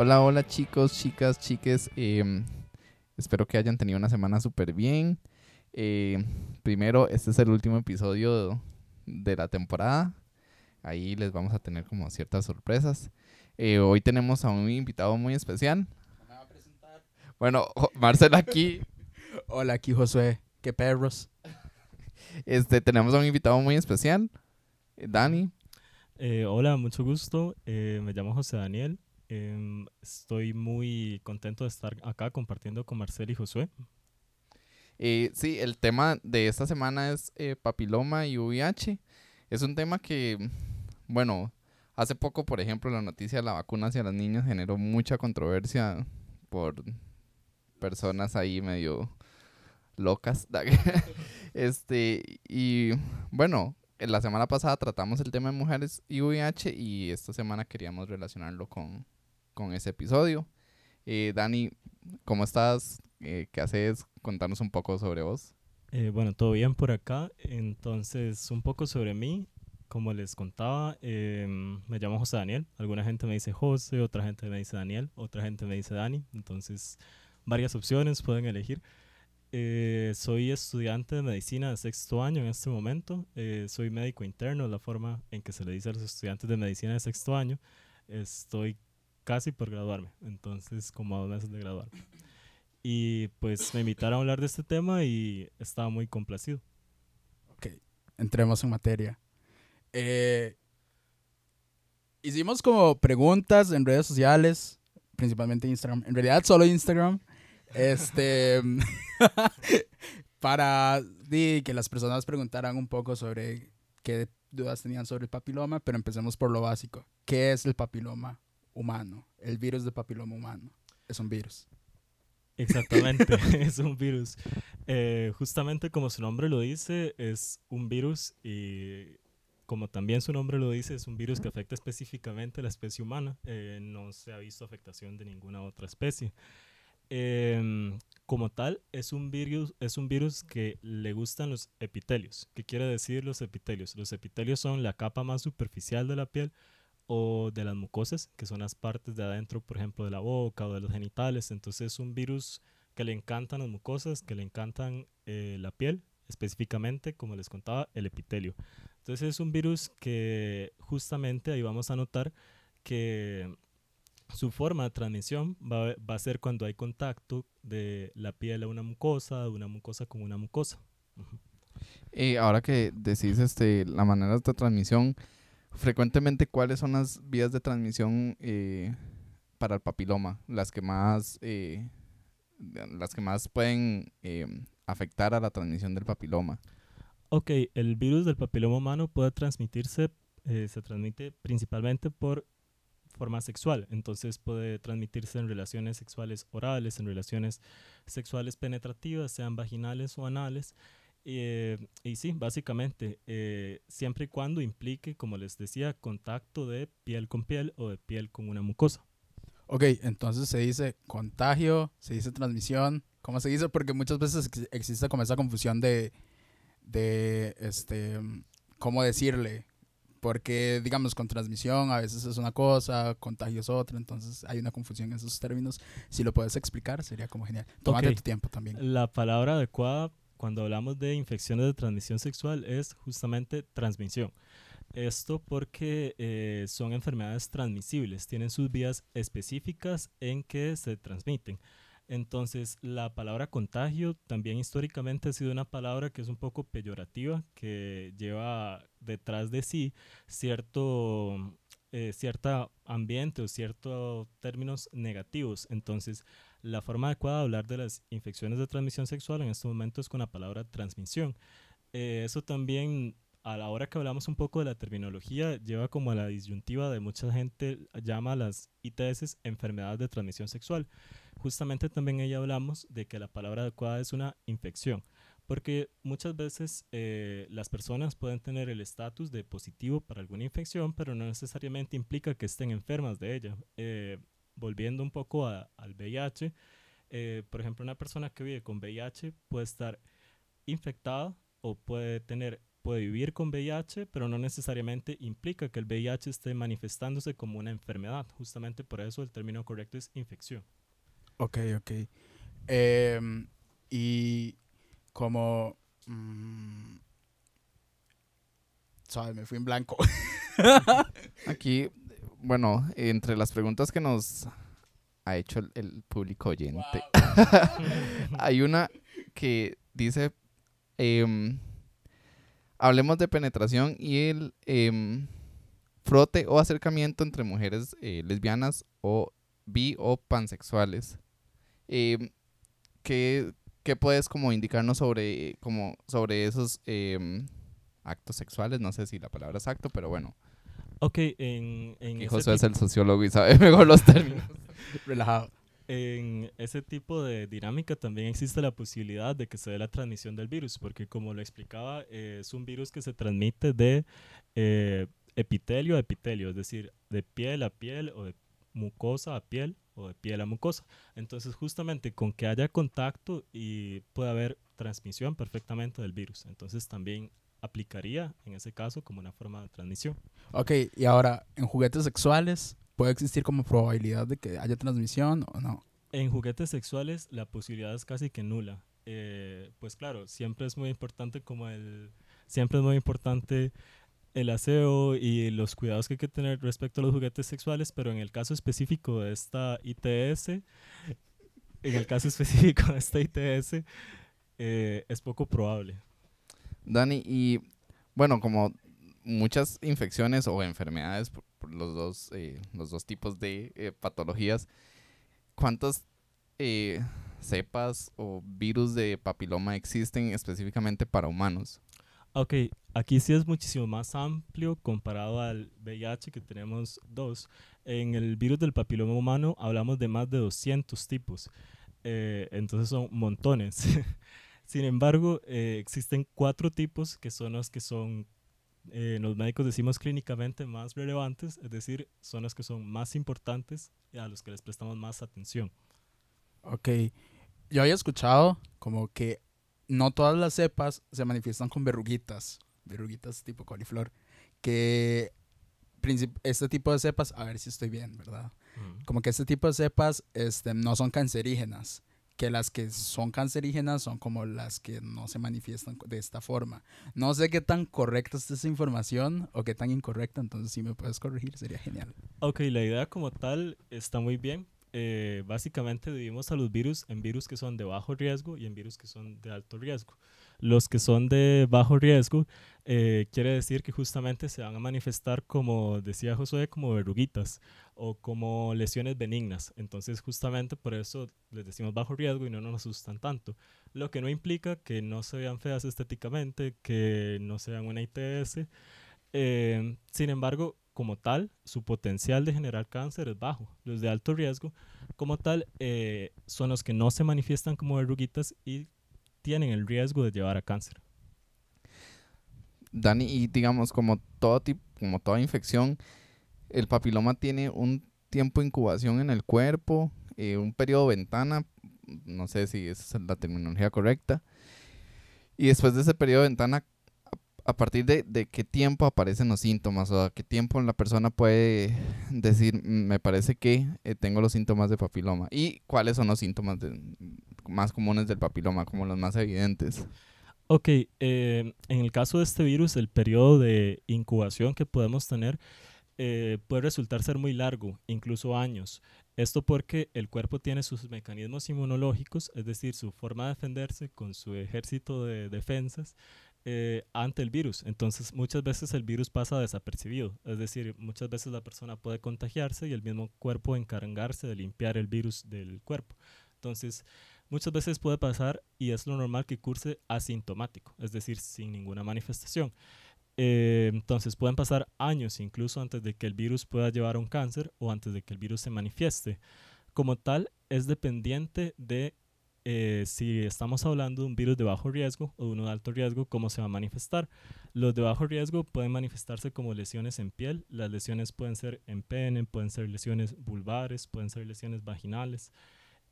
Hola, hola chicos, chicas, chiques. em, espero que hayan tenido una semana súper bien. Eh, primero, este es el último episodio de la temporada. Ahí les vamos a tener como ciertas sorpresas. Eh, hoy tenemos a un invitado muy especial. Bueno, jo- Marcel aquí. Hola, aquí Josué. ¿Qué perros? Este, tenemos a un invitado muy especial. eh, Dani. Eh, hola, mucho gusto. Eh, me llamo José Daniel. Em, estoy muy contento de estar acá compartiendo con Marcel y Josué. Eh, sí, el tema de esta semana es eh, papiloma y VIH. Es un tema que, bueno, hace poco, por ejemplo, la noticia de la vacuna hacia las niñas generó mucha controversia por personas ahí medio locas. este, y bueno, en la semana pasada tratamos el tema de mujeres y VIH y esta semana queríamos relacionarlo con, con ese episodio. Eh, Dani, ¿cómo estás? Eh, ¿Qué haces? Contanos un poco sobre vos. Eh, bueno, todo bien por acá. Entonces, un poco sobre mí. Como les contaba, em, me llamo José Daniel. Alguna gente me dice José, otra gente me dice Daniel, otra gente me dice Dani. Entonces, varias opciones pueden elegir. Eh, soy estudiante de medicina de sexto año en este momento. Eh, soy médico interno, la forma en que se le dice a los estudiantes de medicina de sexto año. Estoy casi por graduarme, entonces como a dos meses de graduarme. Y pues me invitaron a hablar de este tema y estaba muy complacido. Entremos en materia. Eh, hicimos como preguntas en redes sociales, principalmente Instagram. En realidad solo Instagram. Este. para que las personas preguntaran un poco sobre qué dudas tenían sobre el papiloma, pero empecemos por lo básico. ¿Qué es el papiloma humano? El virus del papiloma humano. Es un virus. Exactamente, es un virus. Eh, justamente como su nombre lo dice, es un virus y como también su nombre lo dice, es un virus que afecta específicamente a la especie humana. Eh, no se ha visto afectación de ninguna otra especie. Em, como tal, es un, virus, es un virus que le gustan los epitelios. ¿Qué quiere decir los epitelios? Los epitelios son la capa más superficial de la piel o de las mucosas, que son las partes de adentro, por ejemplo, de la boca o de los genitales. Entonces es un virus que le encantan las mucosas, que le encantan eh, la piel, específicamente, como les contaba, el epitelio. Entonces es un virus que justamente ahí vamos a notar que su forma de transmisión va, va a ser cuando hay contacto de la piel a una mucosa, de una mucosa con una mucosa. Ujú. Eh, ahora que decís este, la manera de transmisión, frecuentemente, ¿cuáles son las vías de transmisión eh, para el papiloma? Las que más, eh, las que más pueden eh, afectar a la transmisión del papiloma. Ok, el virus del papiloma humano puede transmitirse, eh, se transmite principalmente por forma sexual, entonces puede transmitirse en relaciones sexuales orales, en relaciones sexuales penetrativas, sean vaginales o anales. Eh, y sí, básicamente, eh, siempre y cuando implique, como les decía, contacto de piel con piel o de piel con una mucosa. Ok, entonces se dice contagio, se dice transmisión. ¿Cómo se dice? Porque muchas veces ex- existe como esa confusión de, de este, ¿cómo decirle? Porque, digamos, con transmisión a veces es una cosa, contagio es otra, entonces hay una confusión en esos términos. Si lo puedes explicar, sería como genial. Tómate Ok. tu tiempo también. La palabra adecuada cuando hablamos de infecciones de transmisión sexual es justamente transmisión. Esto porque eh, son enfermedades transmisibles, tienen sus vías específicas en que se transmiten. Entonces, la palabra contagio también históricamente ha sido una palabra que es un poco peyorativa, que lleva detrás de sí cierto, eh, cierto ambiente o ciertos términos negativos. Entonces, la forma adecuada de hablar de las infecciones de transmisión sexual en este momento es con la palabra transmisión. Eh, eso también, a la hora que hablamos un poco de la terminología, lleva como a la disyuntiva de mucha gente llama las ITS enfermedades de transmisión sexual. Justamente también ahí hablamos de que la palabra adecuada es una infección, porque muchas veces eh, las personas pueden tener el estatus de positivo para alguna infección, pero no necesariamente implica que estén enfermas de ella. Eh, volviendo un poco a- al VIH, eh, por ejemplo, una persona que vive con VIH puede estar infectada o puede tener puede vivir con VIH, pero no necesariamente implica que el VIH esté manifestándose como una enfermedad. Justamente por eso el término correcto es infección. Ok, ok. Em, y como... mm, Suave, me fui en blanco. Aquí, bueno, entre las preguntas que nos ha hecho el, el público oyente, hay una que dice, em, hablemos de penetración y el em, frote o acercamiento entre mujeres eh, lesbianas o bi o pansexuales. Em, ¿qué, qué puedes como indicarnos sobre, como, sobre esos actos sexuales? No sé si la palabra es acto, pero bueno. Ok, en, en ese Josué es tipo- el sociólogo y sabe mejor los términos. Relajado. En ese tipo de dinámica también existe la posibilidad de que se dé la transmisión del virus, porque como lo explicaba, eh, es un virus que se transmite de eh, epitelio a epitelio, es decir, de piel a piel o de mucosa a piel o de piel a mucosa. Entonces, justamente con que haya contacto y puede haber transmisión perfectamente del virus. Entonces, también aplicaría en ese caso como una forma de transmisión. Ok, y ahora, en juguetes sexuales, ¿puede existir como probabilidad de que haya transmisión o no? En juguetes sexuales la posibilidad es casi que nula. Eh, pues claro, siempre es muy importante como el... Siempre es muy importante el aseo y los cuidados que hay que tener respecto a los juguetes sexuales, pero en el caso específico de esta ITS, en el caso específico de esta ITS, eh, es poco probable. Dani, y bueno, como muchas infecciones o enfermedades, por, los, dos, eh, los dos tipos de eh, patologías, ¿cuántas cepas o virus de papiloma existen específicamente para humanos? Ok, aquí sí es muchísimo más amplio comparado al VIH que tenemos dos. En el virus del papiloma humano hablamos de más de 200 tipos, eh, entonces son montones. Sin embargo, eh, existen cuatro tipos que son los que son, eh, los médicos decimos clínicamente más relevantes, es decir, son los que son más importantes y a los que les prestamos más atención. Ok, yo había escuchado como que no todas las cepas se manifiestan con verruguitas, verruguitas tipo coliflor, que este tipo de cepas, a ver si estoy bien, ¿verdad? Como que este tipo de cepas este, no son cancerígenas, que las que son cancerígenas son como las que no se manifiestan de esta forma. No sé qué tan correcta es esa información o qué tan incorrecta, entonces si me puedes corregir sería genial. Ok, la idea como tal está muy bien. Eh, básicamente dividimos a los virus en virus que son de bajo riesgo y en virus que son de alto riesgo. Los que son de bajo riesgo eh, quiere decir que justamente se van a manifestar como decía Josué, como verruguitas o como lesiones benignas. Entonces justamente por eso les decimos bajo riesgo y no nos asustan tanto. Lo que no implica que no se vean feas estéticamente, que no sean una ITS. Eh, sin embargo, como tal, su potencial de generar cáncer es bajo. Los de alto riesgo, como tal, eh, son los que no se manifiestan como verruguitas y tienen el riesgo de llevar a cáncer. Dani, y digamos, como todo tipo, como toda infección, el papiloma tiene un tiempo de incubación en el cuerpo, eh, un periodo ventana, no sé si es la terminología correcta. Y después de ese periodo de ventana, a, partir de, de qué tiempo aparecen los síntomas o a qué tiempo la persona puede decir, "Mm, me parece que eh, tengo los síntomas de papiloma. ¿Y cuáles son los síntomas de- más comunes del papiloma, como los más evidentes? Ok, eh, en el caso de este virus, el periodo de incubación que podemos tener eh, puede resultar ser muy largo, incluso años. Esto porque el cuerpo tiene sus mecanismos inmunológicos, es decir, su forma de defenderse con su ejército de defensas eh, ante el virus. Entonces, muchas veces el virus pasa desapercibido, es decir, muchas veces la persona puede contagiarse y el mismo cuerpo encargarse de limpiar el virus del cuerpo. Entonces, muchas veces puede pasar y es lo normal que curse asintomático, es decir, sin ninguna manifestación. Eh, entonces pueden pasar años incluso antes de que el virus pueda llevar a un cáncer o antes de que el virus se manifieste. Como tal, es dependiente de eh, si estamos hablando de un virus de bajo riesgo o de uno de alto riesgo, cómo se va a manifestar. Los de bajo riesgo pueden manifestarse como lesiones en piel. Las lesiones pueden ser en pene, pueden ser lesiones vulvares, pueden ser lesiones vaginales.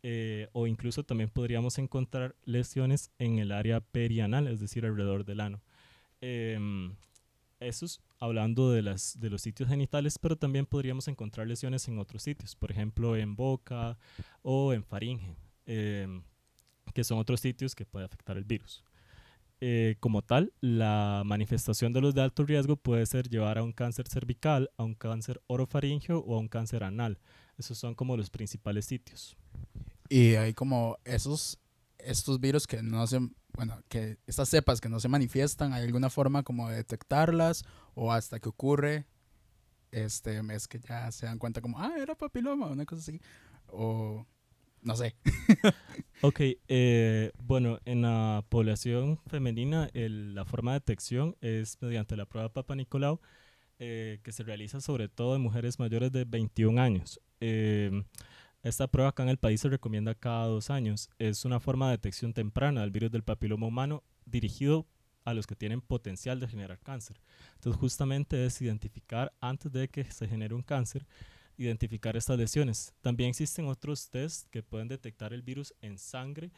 eh, o incluso también podríamos encontrar lesiones en el área perianal, es decir, alrededor del ano. Em, eso es hablando de, las, de los sitios genitales, pero también podríamos encontrar lesiones en otros sitios, por ejemplo en boca o en faringe, em, que son otros sitios que puede afectar el virus. Eh, como tal, la manifestación de los de alto riesgo puede ser llevar a un cáncer cervical, a un cáncer orofaringeo o a un cáncer anal. Esos son como los principales sitios. Y hay como esos, estos virus que no se, bueno, que estas cepas que no se manifiestan, ¿hay alguna forma como de detectarlas o hasta que ocurre, este, es que ya se dan cuenta como, ah, era papiloma, una cosa así, o no sé. ok, eh, bueno, en la población femenina la forma de detección es mediante la prueba Papa Nicolau, eh, que se realiza sobre todo en mujeres mayores de 21 años. Eh, esta prueba acá en el país se recomienda cada dos años. Es una forma de detección temprana del virus del papiloma humano dirigido a los que tienen potencial de generar cáncer. Entonces justamente es identificar antes de que se genere un cáncer identificar estas lesiones. También existen otros tests que pueden detectar el virus en sangre.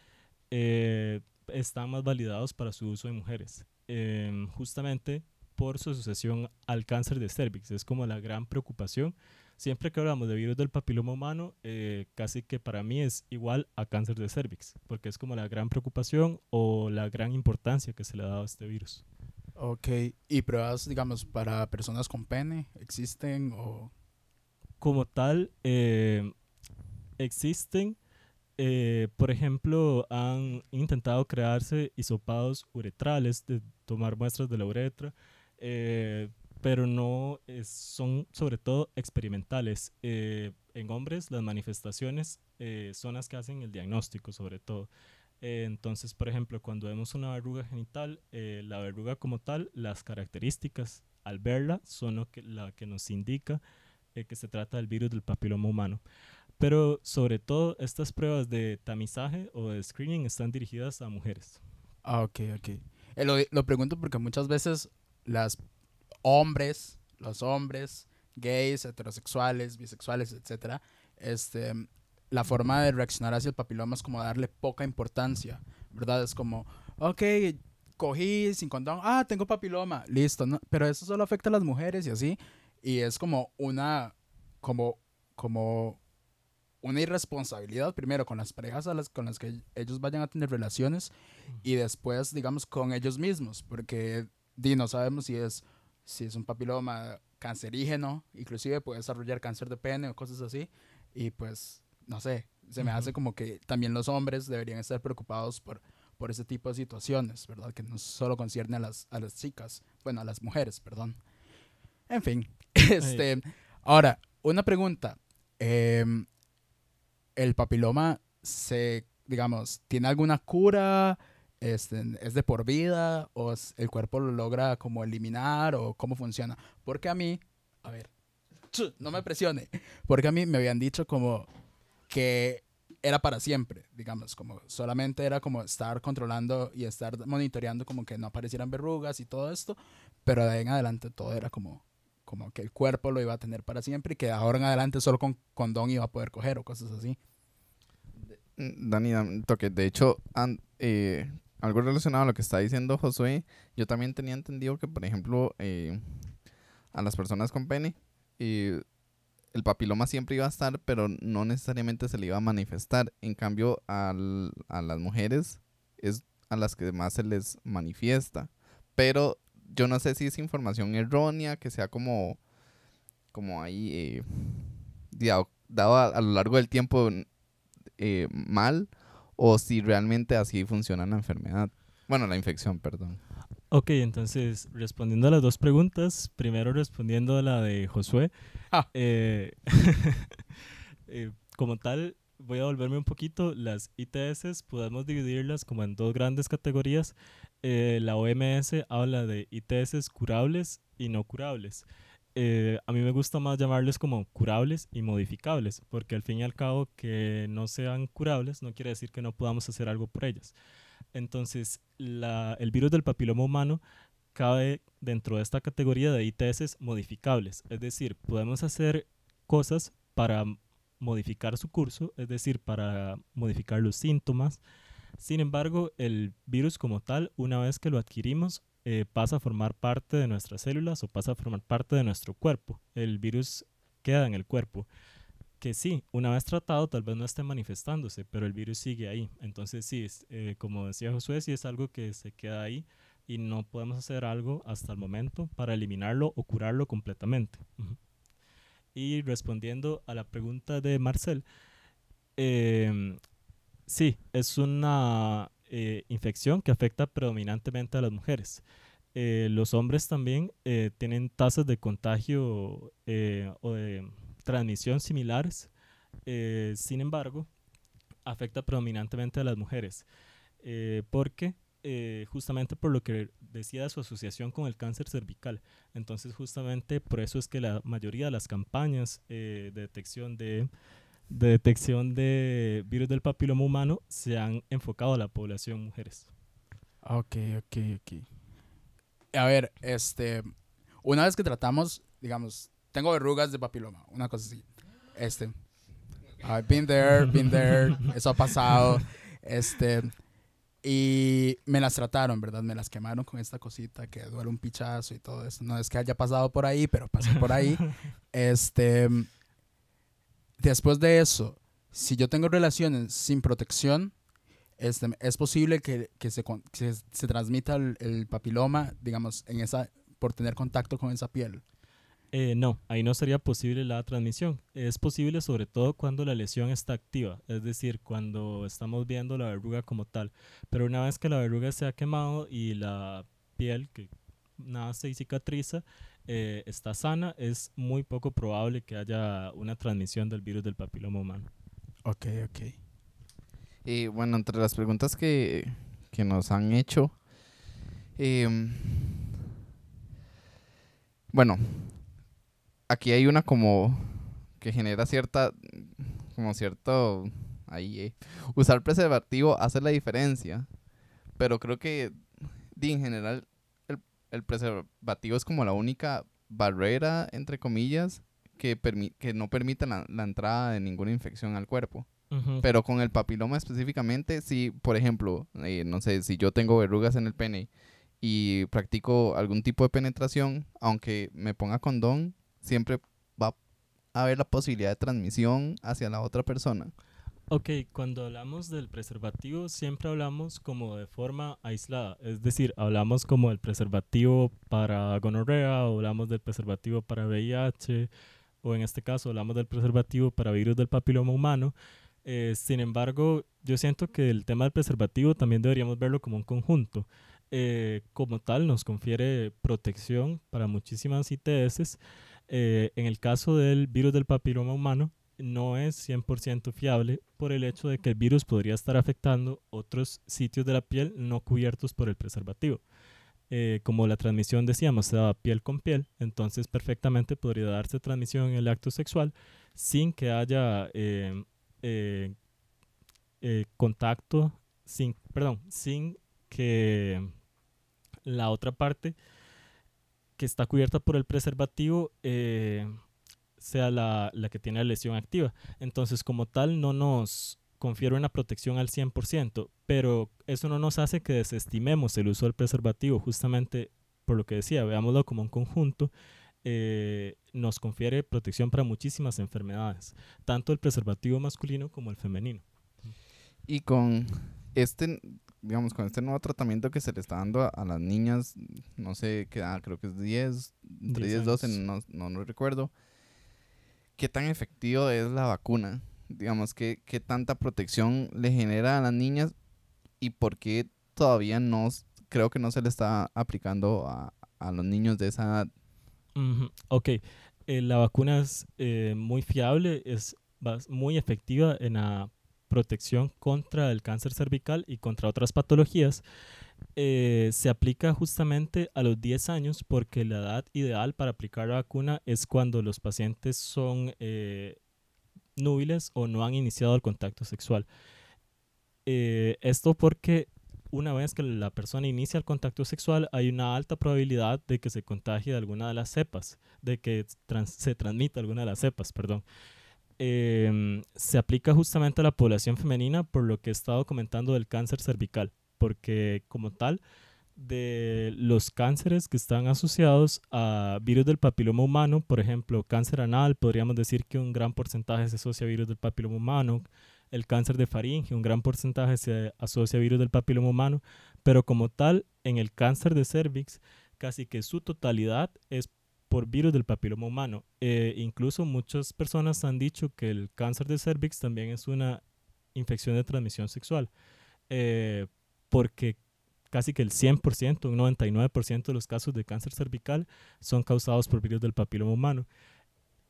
Eh, están más validados para su uso en mujeres, em, justamente por su asociación al cáncer de cervix. Es como la gran preocupación. Siempre que hablamos de virus del papiloma humano, eh, casi que para mí es igual a cáncer de cervix, porque es como la gran preocupación o la gran importancia que se le ha dado a este virus. Ok, ¿y pruebas, digamos, para personas con pene existen o como tal, eh, existen, eh, por ejemplo, han intentado crearse hisopados uretrales, de tomar muestras de la uretra, eh, pero no son sobre todo experimentales. en hombres las manifestaciones son las que hacen el diagnóstico sobre todo. entonces, por ejemplo, cuando vemos una verruga genital, la verruga como tal, las características al verla son lo que, la que nos indica eh, que se trata del virus del papiloma humano. Pero sobre todo estas pruebas de tamizaje o de screening están dirigidas a mujeres. Ah, ok, ok. Eh, lo, lo, pregunto porque muchas veces las hombres, los hombres, gays, heterosexuales, bisexuales, etcétera, este, la forma de reaccionar hacia el papiloma es como darle poca importancia, ¿verdad? Es como, ok, cogí sin condón, ah, tengo papiloma, listo, ¿no? Pero eso solo afecta a las mujeres y así. Y es como una, como, como una irresponsabilidad, primero con las parejas a las, con las que ellos vayan a tener relaciones y después, digamos, con ellos mismos, porque di, no sabemos si es, si es un papiloma cancerígeno, inclusive puede desarrollar cáncer de pene o cosas así, y pues, no sé, se me hace como que también los hombres deberían estar preocupados por, por ese tipo de situaciones, ¿verdad? Que no solo concierne a las, a las chicas, bueno, a las mujeres, perdón. En fin, este, ahora, una pregunta. Em, ¿El papiloma se, digamos, tiene alguna cura? Este, ¿Es de por vida? ¿O el cuerpo lo logra como eliminar? ¿O cómo funciona? Porque a mí, a ver, no me presione, porque a mí me habían dicho como que era para siempre, digamos, como solamente era como estar controlando y estar monitoreando como que no aparecieran verrugas y todo esto, pero de ahí en adelante todo era como como que el cuerpo lo iba a tener para siempre y que ahora en adelante solo con condón iba a poder coger o cosas así. Mm, Dani, toque. De hecho, eh, algo relacionado a lo que está diciendo Josué, yo también tenía entendido que, por ejemplo, eh, a las personas con pene, eh, el papiloma siempre iba a estar, pero no necesariamente se le iba a manifestar. En cambio, a las mujeres es a las que más se les manifiesta. Pero yo no sé si es información errónea, que sea como, como ahí, eh, dado a, lo largo del tiempo eh, mal, o si realmente así funciona la enfermedad. Bueno, la infección, perdón. Ok, entonces, respondiendo a las dos preguntas, primero respondiendo a la de Josué. Ah. Eh, como tal, voy a volverme un poquito. Las ITS podemos dividirlas como en dos grandes categorías. Eh, la OMS habla de ITS curables y no curables. Eh, a mí me gusta más llamarles como curables y modificables, porque al fin y al cabo que no sean curables no quiere decir que no podamos hacer algo por ellas. Entonces, el virus del papiloma humano cabe dentro de esta categoría de ITS modificables, es decir, podemos hacer cosas para modificar su curso, es decir, para modificar los síntomas, Sin embargo, el virus como tal, una vez que lo adquirimos, eh, pasa a formar parte de nuestras células o pasa a formar parte de nuestro cuerpo. El virus queda en el cuerpo. Que sí, una vez tratado tal vez no esté manifestándose, pero el virus sigue ahí. Entonces sí, eh, como decía Josué, sí es algo que se queda ahí y no podemos hacer algo hasta el momento para eliminarlo o curarlo completamente. Y respondiendo a la pregunta de Marcel, em, sí, es una eh, infección que afecta predominantemente a las mujeres. Eh, los hombres también eh, tienen tasas de contagio o de transmisión similares, sin embargo, afecta predominantemente a las mujeres, porque justamente por lo que decía su asociación con el cáncer cervical. Entonces, justamente por eso es que la mayoría de las campañas de detección de de detección de virus del papiloma humano se han enfocado a la población mujeres. Ok, ok, ok. A ver, este, una vez que tratamos, digamos, tengo verrugas de papiloma, una cosa así. Este, I've been there, been there, eso ha pasado. Este, y me las trataron, ¿verdad? Me las quemaron con esta cosita que duele un pichazo y todo eso. No es que haya pasado por ahí, pero pasé por ahí. Este, Después de eso, si yo tengo relaciones sin protección, este, es posible que, que, se, se, transmita el, papiloma, digamos, en esa, por tener contacto con esa piel. Eh, no, ahí no sería posible la transmisión. Es posible sobre todo cuando la lesión está activa, es decir, cuando estamos viendo la verruga como tal. Pero una vez que la verruga se ha quemado y la piel que nace y cicatriza, eh, está sana, es muy poco probable que haya una transmisión del virus del papiloma humano. Ok, ok. Y bueno, entre las preguntas que, que nos han hecho, em, bueno, aquí hay una como que genera cierta, como cierto, ahí, eh, usar preservativo hace la diferencia, pero creo que en general el preservativo es como la única barrera, entre comillas, que, que no permite la, entrada de ninguna infección al cuerpo. Pero con el papiloma específicamente, si, por ejemplo, eh, no sé, si yo tengo verrugas en el pene y practico algún tipo de penetración, aunque me ponga condón, siempre va a haber la posibilidad de transmisión hacia la otra persona. Ok, cuando hablamos del preservativo siempre hablamos como de forma aislada, es decir, hablamos como del preservativo para gonorrea, o hablamos del preservativo para VIH, o en este caso hablamos del preservativo para virus del papiloma humano. Eh, sin embargo, yo siento que el tema del preservativo también deberíamos verlo como un conjunto. Eh, como tal, nos confiere protección para muchísimas ITS. Eh, en el caso del virus del papiloma humano, no es 100% fiable por el hecho de que el virus podría estar afectando otros sitios de la piel no cubiertos por el preservativo. Eh, como la transmisión decíamos se daba piel con piel, entonces perfectamente podría darse transmisión en el acto sexual sin que haya eh, eh, contacto, sin, perdón, sin que la otra parte que está cubierta por el preservativo sea la, que tiene la lesión activa. Entonces, como tal, no nos confiere una protección al 100%, pero eso no nos hace que desestimemos el uso del preservativo, justamente por lo que decía, veámoslo como un conjunto, eh, nos confiere protección para muchísimas enfermedades, tanto el preservativo masculino como el femenino. Y con este, digamos, con este nuevo tratamiento que se le está dando a, las niñas, no sé qué edad, creo que es 10, entre 10 y 12, no, no, no recuerdo qué tan efectivo es la vacuna. Digamos, qué, qué tanta protección le genera a las niñas y por qué todavía no, creo que no se le está aplicando a, los niños de esa edad. Ok, eh, la vacuna es eh, muy fiable, es muy efectiva en la protección contra el cáncer cervical y contra otras patologías. Eh, se aplica justamente a los 10 años porque la edad ideal para aplicar la vacuna es cuando los pacientes son eh, núbiles o no han iniciado el contacto sexual. Eh, esto porque una vez que la persona inicia el contacto sexual hay una alta probabilidad de que se contagie de alguna de las cepas, de que se transmita alguna de las cepas, perdón. em, se aplica justamente a la población femenina por lo que he estado comentando del cáncer cervical, porque como tal, de los cánceres que están asociados a virus del papiloma humano, por ejemplo, cáncer anal, podríamos decir que un gran porcentaje se asocia a virus del papiloma humano, el cáncer de faringe, un gran porcentaje se asocia a virus del papiloma humano, pero como tal, en el cáncer de cervix, casi que su totalidad es por virus del papiloma humano. Eh, incluso muchas personas han dicho que el cáncer de cervix también es una infección de transmisión sexual, eh, porque casi que el 100%, un 99% de los casos de cáncer cervical son causados por virus del papiloma humano.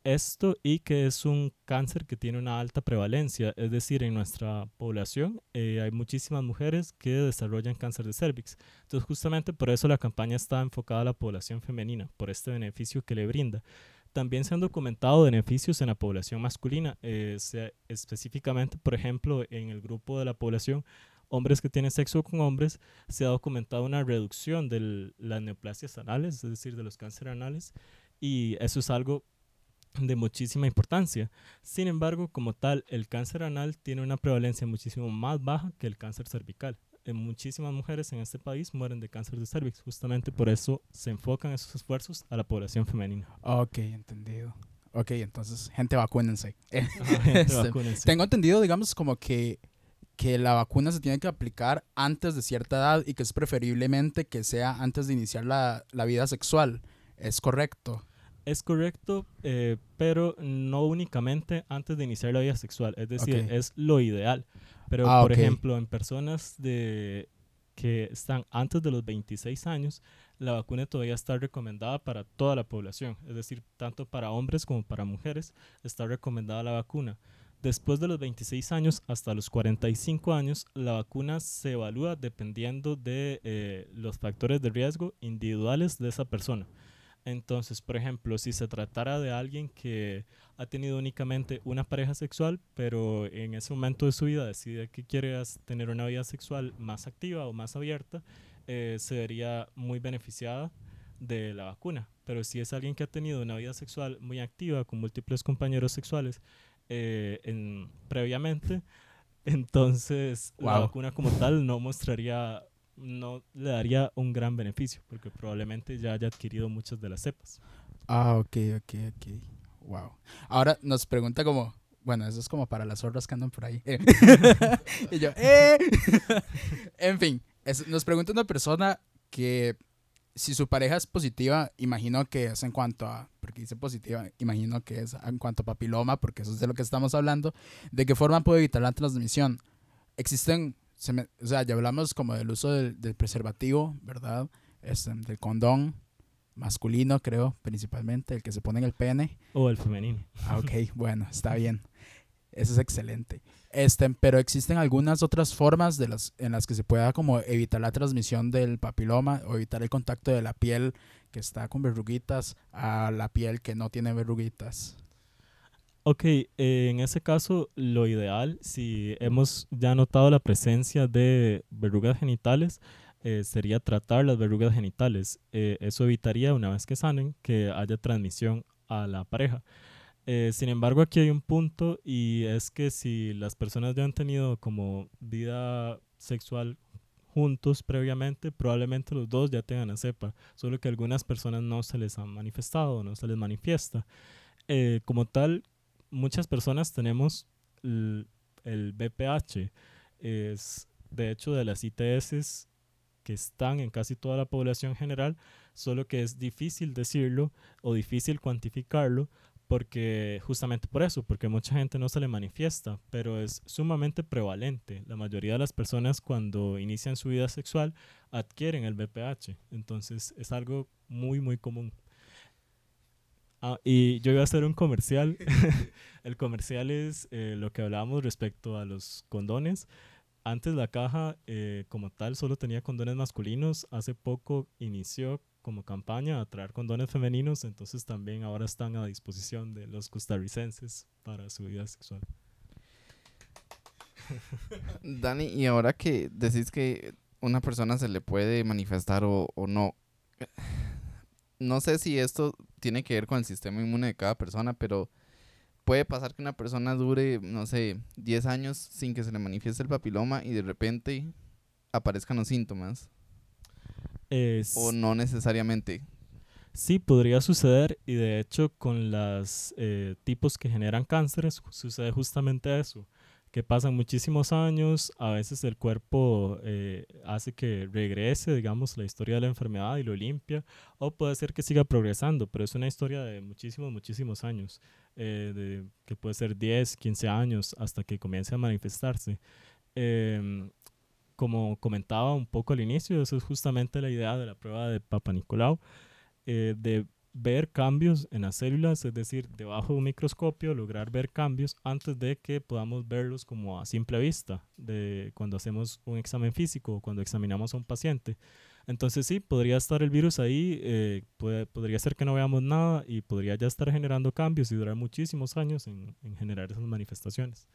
Esto y que es un cáncer que tiene una alta prevalencia, es decir, en nuestra población eh, hay muchísimas mujeres que desarrollan cáncer de cervix. Entonces, justamente por eso la campaña está enfocada a la población femenina, por este beneficio que le brinda. También se han documentado beneficios en la población masculina, eh, específicamente, por ejemplo, en el grupo de la población hombres que tienen sexo con hombres, se ha documentado una reducción de las neoplasias anales, es decir, de los cánceres anales, y eso es algo de muchísima importancia. Sin embargo, como tal, el cáncer anal tiene una prevalencia muchísimo más baja que el cáncer cervical. En muchísimas mujeres en este país mueren de cáncer de cervix. Justamente por eso se enfocan esos esfuerzos a la población femenina. Ok, entendido. Ok, entonces, gente, vacúnense. Este, tengo entendido, digamos, como que que la vacuna se tiene que aplicar antes de cierta edad y que es preferiblemente que sea antes de iniciar la, la vida sexual. ¿Es correcto? Es correcto, eh, pero no únicamente antes de iniciar la vida sexual. Es decir, es lo ideal. Pero, ah, por ejemplo, en personas de, que están antes de los 26 años, la vacuna todavía está recomendada para toda la población. Es decir, tanto para hombres como para mujeres está recomendada la vacuna. Después de los 26 años hasta los 45 años, la vacuna se evalúa dependiendo de eh, los factores de riesgo individuales de esa persona. Entonces, por ejemplo, si se tratara de alguien que ha tenido únicamente una pareja sexual, pero en ese momento de su vida decide que quiere tener una vida sexual más activa o más abierta, eh, se vería muy beneficiada de la vacuna. Pero si es alguien que ha tenido una vida sexual muy activa con múltiples compañeros sexuales, eh, en, previamente, entonces la vacuna como tal no mostraría, no le daría un gran beneficio, porque probablemente ya haya adquirido muchas de las cepas. Ah, ok, ok, ok. Wow. Ahora nos pregunta como, bueno, eso es como para las zorras que andan por ahí. y yo, ¡eh! en fin, nos pregunta una persona que si su pareja es positiva, imagino que es en cuanto a, porque dice positiva, imagino que es en cuanto a papiloma, porque eso es de lo que estamos hablando, de qué forma puede evitar la transmisión. Existen, o sea, ya hablamos como del uso del, preservativo, ¿verdad? Este, del condón masculino, creo, principalmente, el que se pone en el pene. O el femenino. Ah, ok, bueno, está bien. Eso es excelente. Este, pero existen algunas otras formas de las, en las que se pueda como evitar la transmisión del papiloma o evitar el contacto de la piel que está con verruguitas a la piel que no tiene verruguitas. Ok, eh, en ese caso lo ideal, si hemos ya notado la presencia de verrugas genitales, eh, sería tratar las verrugas genitales. Eh, eso evitaría, una vez que sanen, que haya transmisión a la pareja. Eh, sin embargo, aquí hay un punto y es que si las personas ya han tenido como vida sexual juntos previamente, probablemente los dos ya tengan la cepa, solo que a algunas personas no se les ha manifestado, no se les manifiesta. Eh, como tal, muchas personas tenemos el, el BPH, es de hecho de las ITS que están en casi toda la población general, solo que es difícil decirlo o difícil cuantificarlo porque justamente por eso, porque mucha gente no se le manifiesta, pero es sumamente prevalente. La mayoría de las personas cuando inician su vida sexual adquieren el BPH, entonces es algo muy, muy común. Ah, y yo iba a hacer un comercial. el comercial es eh, lo que hablábamos respecto a los condones. Antes la caja eh, como tal solo tenía condones masculinos. Hace poco inició como campaña a traer condones femeninos, entonces también ahora están a disposición de los costarricenses para su vida sexual. Dani, y ahora que decís que una persona se le puede manifestar o, o no, no sé si esto tiene que ver con el sistema inmune de cada persona, pero puede pasar que una persona dure, no sé, 10 años sin que se le manifieste el papiloma y de repente aparezcan los síntomas. Eh, O no necesariamente. Sí, podría suceder y de hecho con los tipos que generan cánceres sucede justamente eso, que pasan muchísimos años, a veces el cuerpo eh, hace que regrese, digamos, la historia de la enfermedad y lo limpia, o puede ser que siga progresando, pero es una historia de muchísimos, muchísimos años, eh, de, que puede ser 10, 15 años hasta que comience a manifestarse. Como comentaba un poco al inicio, eso es justamente la idea de la prueba de Papa Nicolau eh, de ver cambios en las células, es decir, debajo de un microscopio, lograr ver cambios antes de que podamos verlos como a simple vista, de cuando hacemos un examen físico o cuando examinamos a un paciente. Entonces sí, podría estar el virus ahí, eh, puede, podría ser que no veamos nada y podría ya estar generando cambios y durar muchísimos años en, en generar esas manifestaciones.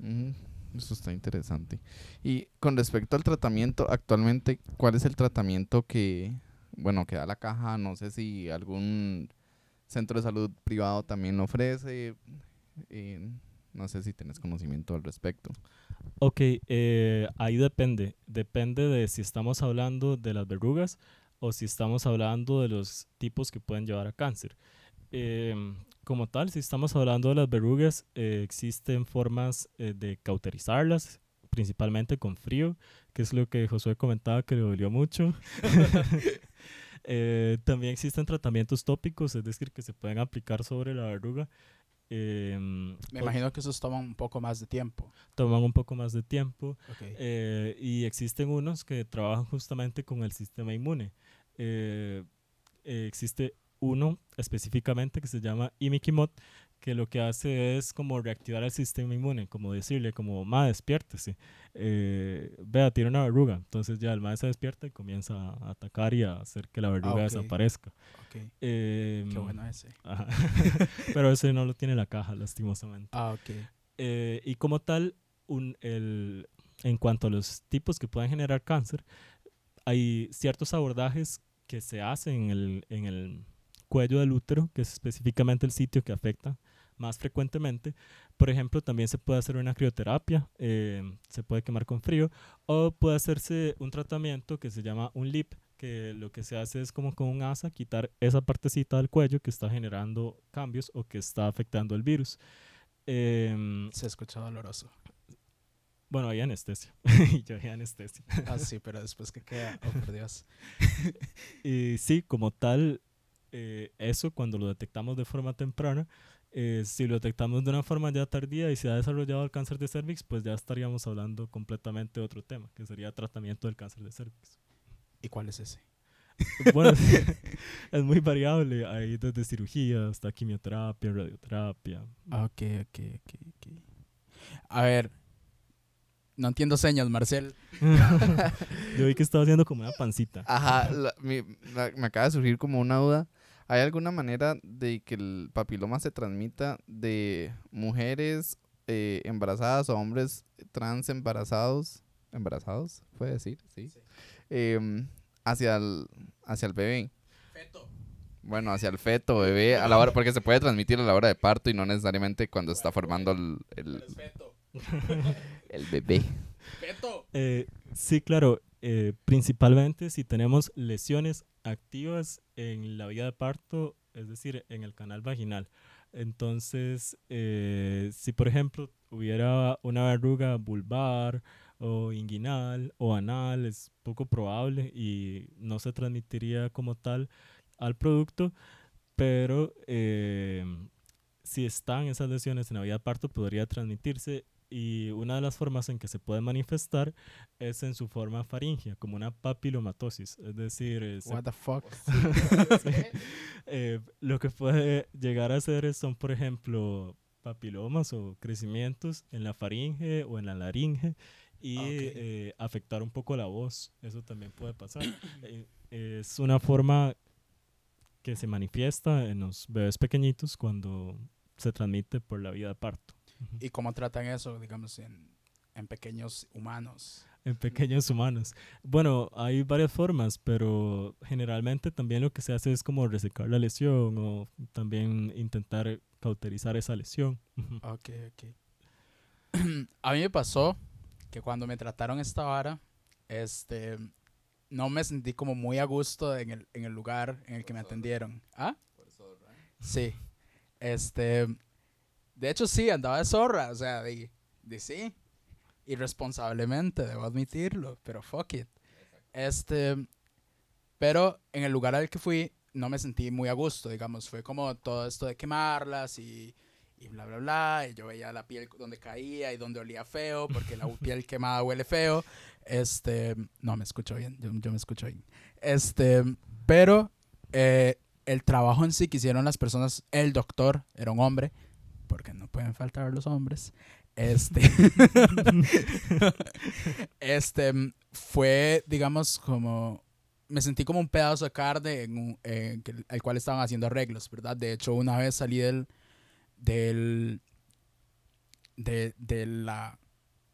Ujú, Eso está interesante. Y con respecto al tratamiento, actualmente, ¿cuál es el tratamiento que, bueno, que da la caja? No sé si algún centro de salud privado también ofrece. eh, no sé si tienes conocimiento al respecto. Ok, eh, ahí depende. Depende de si estamos hablando de las verrugas o si estamos hablando de los tipos que pueden llevar a cáncer. Em, como tal, si estamos hablando de las verrugas, eh, existen formas eh, de cauterizarlas, principalmente con frío, que es lo que Josué comentaba que le dolió mucho. Eh, también existen tratamientos tópicos, es decir, que se pueden aplicar sobre la verruga. Em, Me imagino que esos toman un poco más de tiempo. toman un poco más de tiempo. Ok. Eh, y existen unos que trabajan justamente con el sistema inmune. Existe uno específicamente que se llama Imikimod, que lo que hace es como reactivar el sistema inmune, como decirle, como, ma, despiértese. Eh, vea, tiene una verruga. Entonces ya el ma se despierta y comienza a atacar y a hacer que la verruga ok. desaparezca. Eh, Qué bueno ese. ajá. Pero ese no lo tiene la caja, lastimosamente. Ah, ok. Eh, y como tal, un, el, en cuanto a los tipos que pueden generar cáncer, hay ciertos abordajes que se hacen en el, en el cuello del útero, que es específicamente el sitio que afecta más frecuentemente. Por ejemplo, también se puede hacer una crioterapia, eh, se puede quemar con frío, o puede hacerse un tratamiento que se llama un LIP, que lo que se hace es como con un asa quitar esa partecita del cuello que está generando cambios o que está afectando el virus. Em, Se escucha doloroso. bueno, hay anestesia. yo hay anestesia. Ah, sí, pero después que queda. Oh, por Dios. Y sí, como tal, eh, eso cuando lo detectamos de forma temprana, eh, si lo detectamos de una forma ya tardía y se ha desarrollado el cáncer de cervix, pues ya estaríamos hablando completamente de otro tema, que sería tratamiento del cáncer de cervix. ¿Y cuál es ese? Bueno, es muy variable, hay desde cirugía hasta quimioterapia, radioterapia. Ah, ok, ok, ok, ok. A ver. No entiendo señas, Marcel. Yo vi que estaba haciendo como una pancita. Ajá, la- mi- la- me acaba de surgir como una duda. ¿Hay alguna manera de que el papiloma se transmita de mujeres eh, embarazadas o hombres trans embarazados? ¿Embarazados? Puede decir, sí. Em, hacia, el, hacia el bebé. Bueno, hacia el feto, bebé, a la hora, porque se puede transmitir a la hora de parto y no necesariamente cuando está formando el, el, el bebé. Eh, sí, claro. eh, principalmente si tenemos lesiones activas en la vía de parto, es decir, en el canal vaginal. Entonces, eh, si por ejemplo hubiera una verruga vulvar o inguinal o anal, es poco probable y no se transmitiría como tal al producto, pero eh, si están esas lesiones en la vía de parto, podría transmitirse y una de las formas en que se puede manifestar es en su forma faringea, como una papilomatosis, es decir, eh, se- What the fuck? eh, lo que puede llegar a hacer es- son, por ejemplo, papilomas o crecimientos en la faringe o en la laringe y Ok. eh, afectar un poco la voz. Eso también puede pasar. Eh, es una forma que se manifiesta en los bebés pequeñitos cuando se transmite por la vía de parto. ¿Y cómo tratan eso, digamos, en, en pequeños humanos? en pequeños humanos. Bueno, hay varias formas, pero generalmente también lo que se hace es como resecar la lesión o también intentar cauterizar esa lesión. Ok, ok. a mí me pasó que cuando me trataron esta vara, este, no me sentí como muy a gusto en el, en el lugar en el que me atendieron. ¿Ah? Sí. Este, de hecho sí, andaba de zorra, o sea, de, de sí. Irresponsablemente, debo admitirlo, pero fuck it. Este, pero en el lugar al que fui no me sentí muy a gusto, digamos, fue como todo esto de quemarlas y, y bla, bla, bla, y yo veía la piel donde caía y donde olía feo, porque la piel quemada huele feo. Este, no, me escucho bien, yo, yo me escucho bien. Este, pero eh, el trabajo en sí que hicieron las personas, el doctor era un hombre, porque no pueden faltar los hombres. Este, este fue, digamos, como me sentí como un pedazo de carne en un- eh, que- al cual estaban haciendo arreglos, ¿verdad? De hecho, una vez salí del, del, de, de la,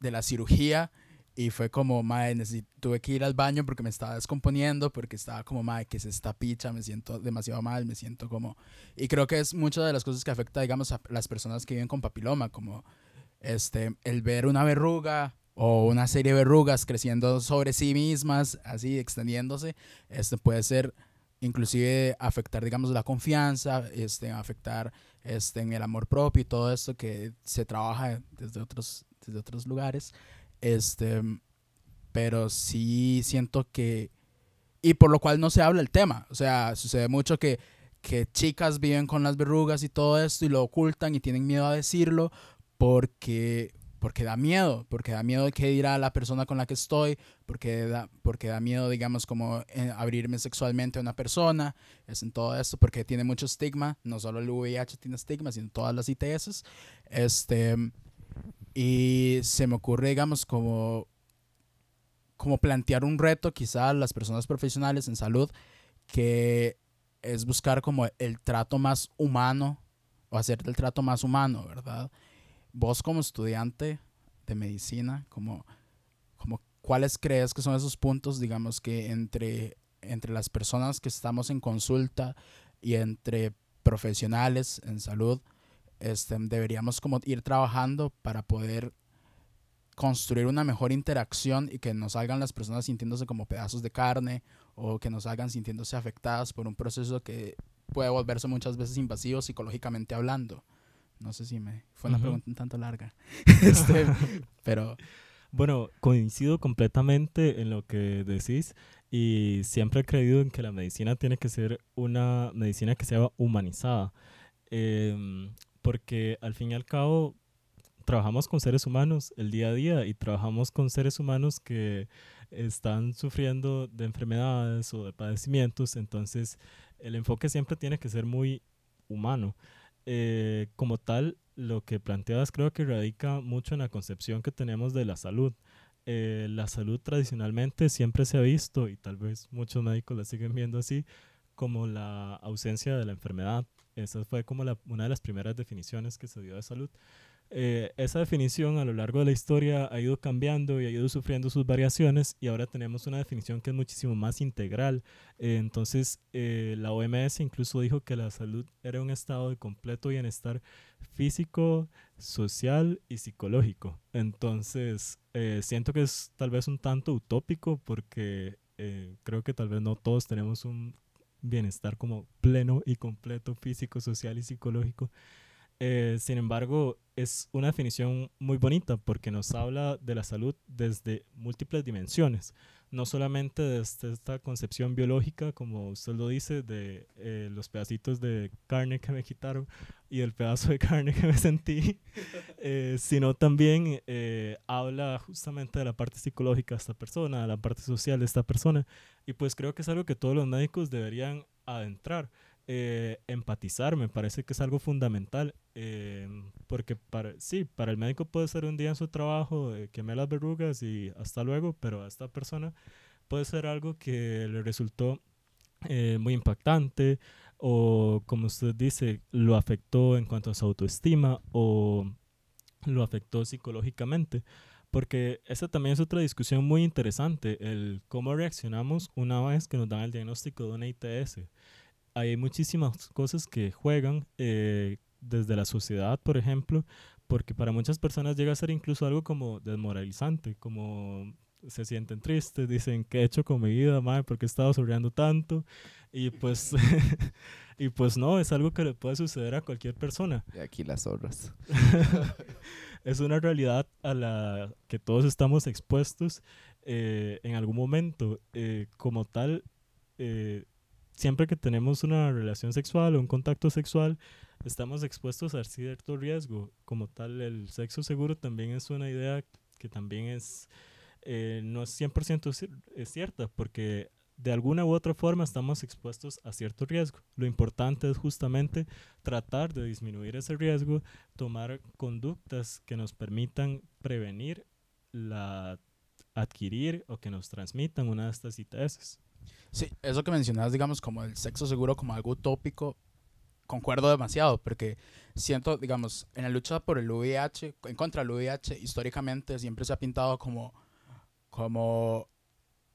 de la cirugía y fue como, necesi- tuve que ir al baño porque me estaba descomponiendo, porque estaba como, madre, que es esta picha, me siento demasiado mal, me siento como... Y creo que es muchas de las cosas que afecta, digamos, a las personas que viven con papiloma, como este, el ver una verruga o una serie de verrugas creciendo sobre sí mismas, así extendiéndose, este puede ser inclusive afectar, digamos, la confianza, este, afectar este, el amor propio y todo esto que se trabaja desde otros, desde otros lugares. Este, pero sí siento que, y por lo cual no se habla el tema, o sea, sucede mucho que, que chicas viven con las verrugas y todo esto y lo ocultan y tienen miedo a decirlo porque porque da miedo, porque da miedo de qué dirá la persona con la que estoy, porque da, porque da miedo, digamos, como eh, abrirme sexualmente a una persona, es en todo esto, porque tiene mucho estigma, no solo el VIH tiene estigma, sino todas las ITS, este, y se me ocurre, digamos, como, como plantear un reto quizá a las personas profesionales en salud, que es buscar como el trato más humano, o hacer el trato más humano, ¿verdad? vos como estudiante de medicina, como, como cuáles crees que son esos puntos, digamos, que entre, entre las personas que estamos en consulta y entre profesionales en salud, este, deberíamos como ir trabajando para poder construir una mejor interacción y que nos salgan las personas sintiéndose como pedazos de carne o que nos salgan sintiéndose afectadas por un proceso que puede volverse muchas veces invasivo psicológicamente hablando. No sé si me fue una Ujú. pregunta un tanto larga. Este, pero Bueno, coincido completamente en lo que decís y siempre he creído en que la medicina tiene que ser una medicina que sea humanizada, Em, porque al fin y al cabo trabajamos con seres humanos el día a día y trabajamos con seres humanos que están sufriendo de enfermedades o de padecimientos, entonces el enfoque siempre tiene que ser muy humano. Eh, como tal, lo que planteas creo que radica mucho en la concepción que tenemos de la salud. Eh, la salud tradicionalmente siempre se ha visto, y tal vez muchos médicos la siguen viendo así, como la ausencia de la enfermedad. Esa fue como una de las primeras definiciones que se dio de salud. Eh, esa definición a lo largo de la historia ha ido cambiando y ha ido sufriendo sus variaciones y ahora tenemos una definición que es muchísimo más integral. Eh, entonces, eh, la OMS incluso dijo que la salud era un estado de completo bienestar físico, social y psicológico. Entonces, siento que es tal vez un tanto utópico porque creo que tal vez no todos tenemos un bienestar como pleno y completo físico, social y psicológico. Eh, sin embargo, es una definición muy bonita porque nos habla de la salud desde múltiples dimensiones, no solamente desde esta concepción biológica, como usted lo dice, de eh, los pedacitos de carne que me quitaron y el pedazo de carne que me sentí, eh, sino también eh, habla justamente de la parte psicológica de esta persona, de la parte social de esta persona, y pues creo que es algo que todos los médicos deberían adentrar eh, empatizar me parece que es algo fundamental eh, porque para sí para el médico puede ser un día en su trabajo eh, las verrugas y hasta luego pero a esta persona puede ser algo que le resultó eh, muy impactante o como usted dice lo afectó en cuanto a su autoestima o lo afectó psicológicamente Porque esa también es otra discusión muy interesante, el cómo reaccionamos una vez que nos dan el diagnóstico de una ITS. Hay muchísimas cosas que juegan eh, desde la sociedad, por ejemplo, porque para muchas personas llega a ser incluso algo como desmoralizante, como se sienten tristes, dicen, ¿qué he hecho con mi vida, madre? ¿Por qué he estado sonriendo tanto? Y pues, y pues no, es algo que le puede suceder a cualquier persona. Y aquí las zorras. es una realidad a la que todos estamos expuestos eh, en algún momento. Eh, como tal, eh, siempre que tenemos una relación sexual o un contacto sexual, estamos expuestos a cierto riesgo. Como tal, el sexo seguro también es una idea que también es, no es 100% es cierta, porque de alguna u otra forma estamos expuestos a cierto riesgo. Lo importante es justamente tratar de disminuir ese riesgo, tomar conductas que nos permitan prevenir la adquirir o que nos transmitan una de estas ITS. Sí, eso que mencionabas, digamos, como el sexo seguro como algo utópico, concuerdo demasiado, porque siento, digamos, en la lucha por el VIH, en contra del VIH, históricamente siempre se ha pintado como, como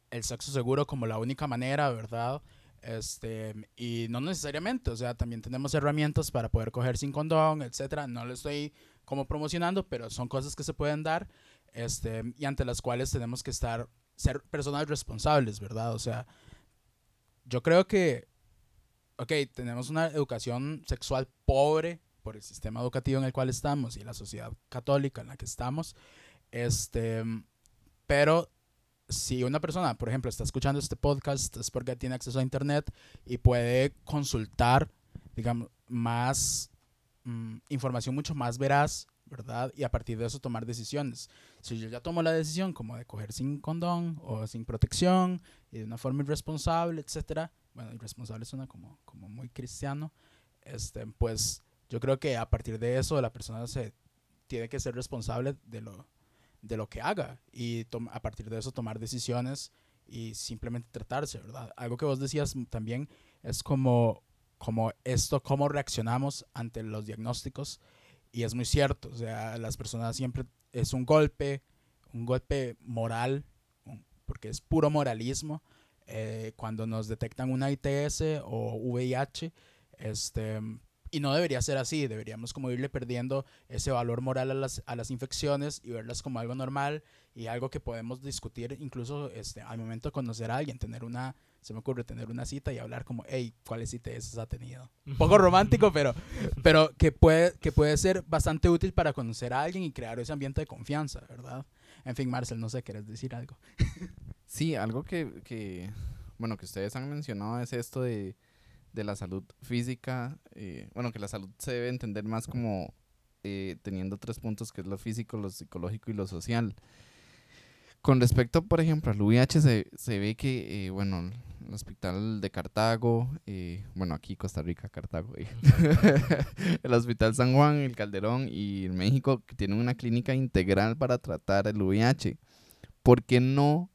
el sexo seguro como la única manera, ¿verdad? Este, y no necesariamente, o sea, también tenemos herramientas para poder coger sin condón, etcétera. No lo estoy como promocionando, pero son cosas que se pueden dar, este, y ante las cuales tenemos que estar, ser personas responsables, ¿verdad? O sea, yo creo que, ok, tenemos una educación sexual pobre por el sistema educativo en el cual estamos y la sociedad católica en la que estamos, este, pero si una persona, por ejemplo, está escuchando este podcast es porque tiene acceso a Internet y puede consultar, digamos, más mm, información mucho más veraz, ¿verdad? Y a partir de eso tomar decisiones. Si yo ya tomo la decisión como de coger sin condón o sin protección y de una forma irresponsable, etcétera, bueno, irresponsable suena como, como muy cristiano, este, pues yo creo que a partir de eso la persona se tiene que ser responsable de lo, de lo que haga y a partir de eso tomar decisiones y simplemente tratarse, ¿verdad? Algo que vos decías también es como, como esto, cómo reaccionamos ante los diagnósticos y es muy cierto, o sea, las personas siempre es un golpe, un golpe moral, porque es puro moralismo, eh, cuando nos detectan una ITS o VIH, este, y no debería ser así, deberíamos como irle perdiendo ese valor moral a las, a las infecciones y verlas como algo normal y algo que podemos discutir incluso este, al momento de conocer a alguien, tener una, se me ocurre tener una cita y hablar como, hey, ¿cuáles ITS ha tenido? Un poco romántico, pero, pero que, puede, que puede ser bastante útil para conocer a alguien y crear ese ambiente de confianza, ¿verdad? En fin, Marcel, no sé, ¿quieres decir algo? sí, algo que, que, bueno, que ustedes han mencionado es esto de de la salud física, eh, bueno, que la salud se debe entender más como eh, teniendo tres puntos, que es lo físico, lo psicológico y lo social. Con respecto, por ejemplo, al VIH, se, se ve que, eh, bueno, el hospital de Cartago, bueno, aquí Costa Rica, Cartago, el hospital San Juan, el Calderón y en México, que tienen una clínica integral para tratar el VIH. ¿Por qué no?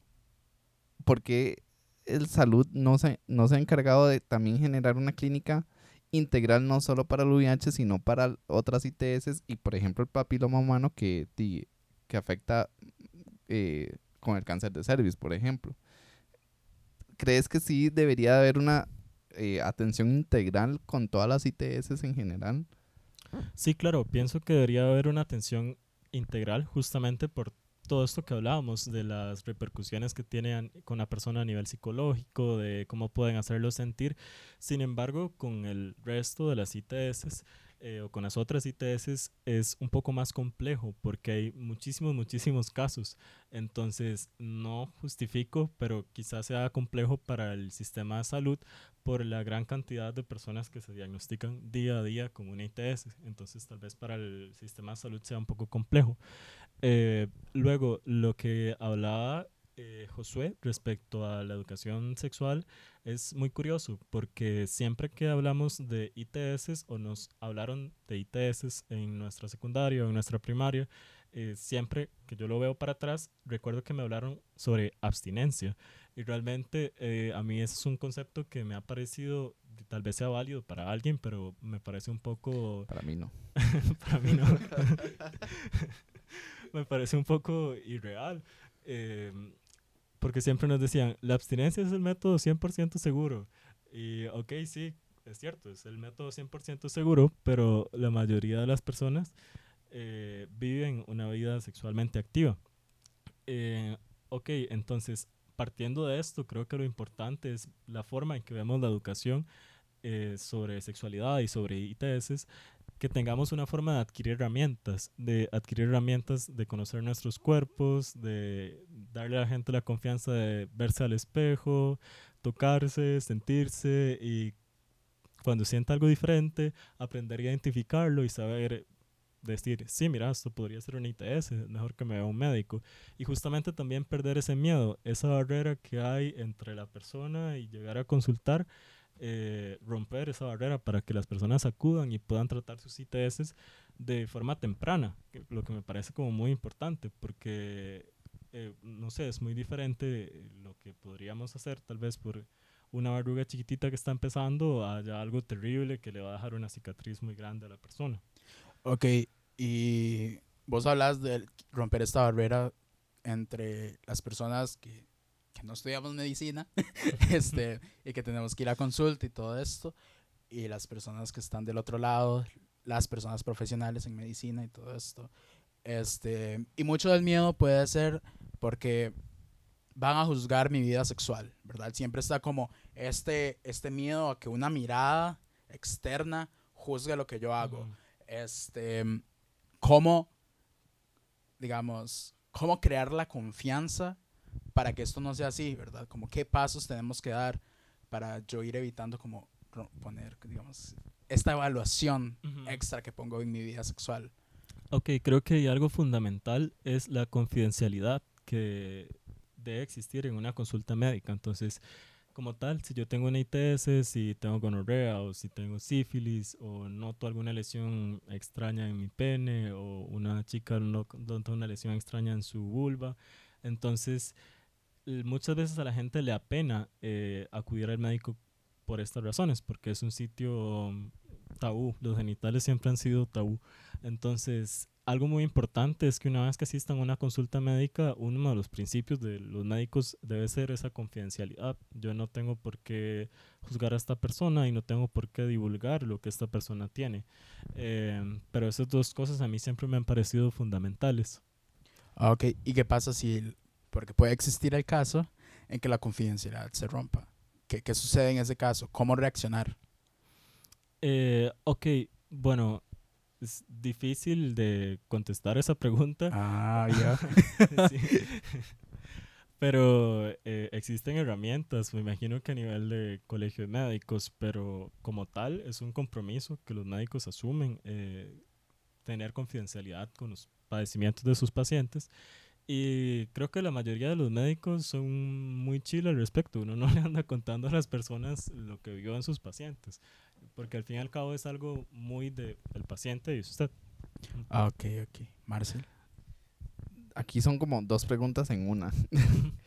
Porque el salud no se, no se ha encargado de también generar una clínica integral no solo para el VIH, sino para otras ITS y, por ejemplo, el papiloma humano que, que afecta eh, con el cáncer de cervix, por ejemplo. ¿Crees que sí debería haber una eh, atención integral con todas las ITS en general? Sí, claro, pienso que debería haber una atención integral justamente por todo esto que hablábamos de las repercusiones que tiene con la persona a nivel psicológico, de cómo pueden hacerlo sentir. Sin embargo, con el resto de las ITS eh, o con las otras ITS es un poco más complejo porque hay muchísimos, muchísimos casos. Entonces, no justifico, pero quizás sea complejo para el sistema de salud por la gran cantidad de personas que se diagnostican día a día con una ITS. Entonces, tal vez para el sistema de salud sea un poco complejo. Eh, luego, lo que hablaba eh, Josué respecto a la educación sexual es muy curioso porque siempre que hablamos de ITS o nos hablaron de ITS en nuestra secundaria o en nuestra primaria, eh, siempre que yo lo veo para atrás, recuerdo que me hablaron sobre abstinencia. Y realmente eh, a mí ese es un concepto que me ha parecido, tal vez sea válido para alguien, pero me parece un poco... Para mí no. para mí no. me parece un poco irreal. Eh, porque siempre nos decían, la abstinencia es el método 100% seguro. Y ok, sí, es cierto, es el método 100% seguro, pero la mayoría de las personas eh, viven una vida sexualmente activa. Eh, ok, entonces, partiendo de esto, creo que lo importante es la forma en que vemos la educación eh, sobre sexualidad y sobre ITS, que tengamos una forma de adquirir herramientas, de adquirir herramientas de conocer nuestros cuerpos, de darle a la gente la confianza de verse al espejo, tocarse, sentirse y cuando sienta algo diferente, aprender a identificarlo y saber decir, sí, mira, esto podría ser un ITS, mejor que me vea un médico. Y justamente también perder ese miedo, esa barrera que hay entre la persona y llegar a consultar, eh, romper esa barrera para que las personas acudan y puedan tratar sus ITS de forma temprana, lo que me parece como muy importante, porque, eh, no sé, es muy diferente lo que podríamos hacer tal vez por una verruga chiquitita que está empezando a algo terrible que le va a dejar una cicatriz muy grande a la persona. Ok, y vos hablas de romper esta barrera entre las personas que, que no estudiamos medicina este, y que tenemos que ir a consulta y todo esto, y las personas que están del otro lado, las personas profesionales en medicina y todo esto. Este, y mucho del miedo puede ser porque van a juzgar mi vida sexual, ¿verdad? Siempre está como este, este miedo a que una mirada externa juzgue lo que yo hago. Este, cómo, digamos, cómo crear la confianza para que esto no sea así, ¿verdad? Como qué pasos tenemos que dar para yo ir evitando como poner, digamos, esta evaluación extra que pongo en mi vida sexual. Ok, creo que algo fundamental es la confidencialidad que debe existir en una consulta médica. Entonces, como tal, si yo tengo una ITS, si tengo gonorrea o si tengo sífilis o noto alguna lesión extraña en mi pene o una chica nota una lesión extraña en su vulva, entonces muchas veces a la gente le apena eh, acudir al médico por estas razones, porque es un sitio tabú, los genitales siempre han sido tabú. Entonces, algo muy importante es que una vez que asistan a una consulta médica, uno de los principios de los médicos debe ser esa confidencialidad. Yo no tengo por qué juzgar a esta persona y no tengo por qué divulgar lo que esta persona tiene. Eh, pero esas dos cosas a mí siempre me han parecido fundamentales. Ah, ok, ¿y qué pasa si, porque puede existir el caso en que la confidencialidad se rompa? ¿Qué, qué sucede en ese caso? ¿Cómo reaccionar? Eh, ok, bueno, es difícil de contestar esa pregunta. Ah, ya. Pero eh, existen herramientas, me imagino que a nivel de colegio de médicos, pero como tal es un compromiso que los médicos asumen, eh, tener confidencialidad con los padecimientos de sus pacientes. Y creo que la mayoría de los médicos son muy chilos al respecto. Uno no le anda contando a las personas lo que vio en sus pacientes porque al fin y al cabo es algo muy del paciente y usted. Ah, ok, ok. Marcel. Aquí son como dos preguntas en una.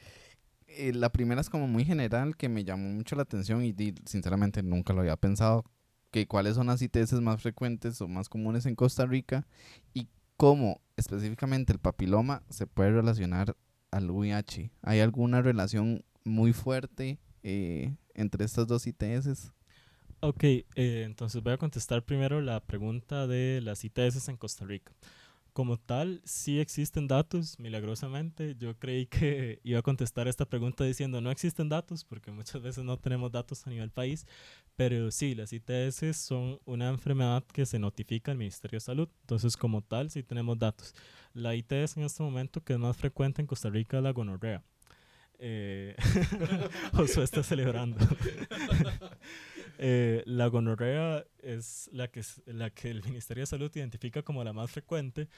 Eh, la primera es como muy general, que me llamó mucho la atención y sinceramente nunca lo había pensado, que cuáles son las ITS más frecuentes o más comunes en Costa Rica y cómo específicamente el papiloma se puede relacionar al VIH. ¿Hay alguna relación muy fuerte eh, entre estas dos ITS? Ok, eh, entonces voy a contestar primero la pregunta de las ITS en Costa Rica. Como tal, sí existen datos, milagrosamente. Yo creí que iba a contestar esta pregunta diciendo no existen datos, porque muchas veces no tenemos datos a nivel país, pero sí, las ITS son una enfermedad que se notifica al Ministerio de Salud. Entonces, como tal, sí tenemos datos. La ITS en este momento que es más frecuente en Costa Rica es la gonorrea. Eh, Josué está celebrando. Eh, la gonorrea es la que, la que el Ministerio de Salud identifica como la más frecuente,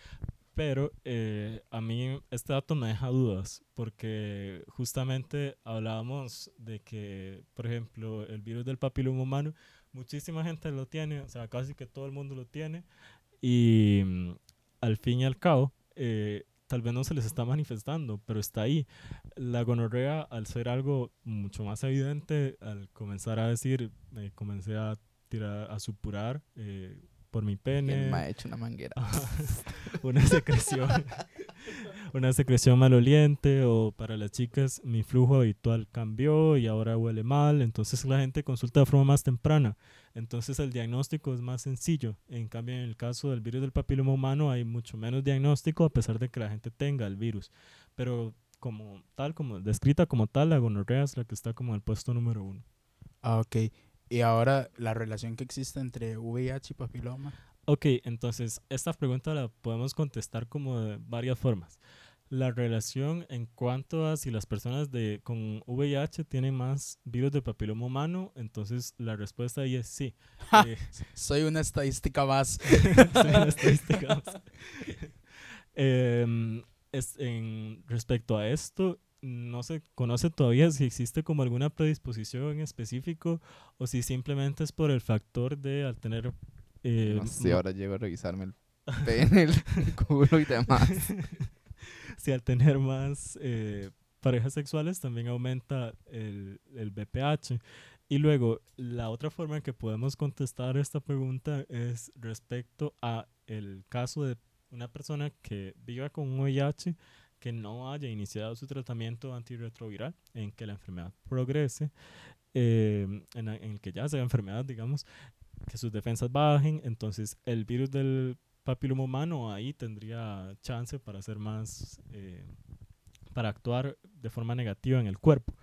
pero eh, a mí este dato me deja dudas, porque justamente hablábamos de que, por ejemplo, el virus del papiloma humano, muchísima gente lo tiene, o sea, casi que todo el mundo lo tiene, y mm, al fin y al cabo, eh, tal vez no se les está manifestando, pero está ahí. La gonorrea, al ser algo mucho más evidente, al comenzar a decir, me comencé a tirar, a supurar eh, por mi pene. me ha hecho una manguera. una secreción. una secreción maloliente o para las chicas mi flujo habitual cambió y ahora huele mal, entonces la gente consulta de forma más temprana. Entonces el diagnóstico es más sencillo. En cambio, en el caso del virus del papiloma humano hay mucho menos diagnóstico a pesar de que la gente tenga el virus. Pero como tal, como descrita como tal, la gonorrea es la que está como el puesto número uno. Ah, ok. Y ahora la relación que existe entre VIH y papiloma. Ok, entonces esta pregunta la podemos contestar como de varias formas. La relación en cuanto a si las personas de, con VIH tienen más virus de papiloma humano, entonces la respuesta ahí es sí. Eh, Soy una estadística más. soy una estadística más. Em, es- en, respecto a esto, no se conoce todavía si existe como alguna predisposición en específico o si simplemente es por el factor de al tener... eh, No sé, ma- ahora llego a revisarme el pene, el culo y demás. si al tener más eh, parejas sexuales también aumenta el, el BPH. Y luego, la otra forma en que podemos contestar esta pregunta es respecto a el caso de una persona que viva con VIH que no haya iniciado su tratamiento antirretroviral, en que la enfermedad progrese, eh, en, en el que ya sea enfermedad, digamos, que sus defensas bajen, entonces el virus del papiloma humano ahí tendría chance para hacer más, eh, para actuar de forma negativa en el cuerpo.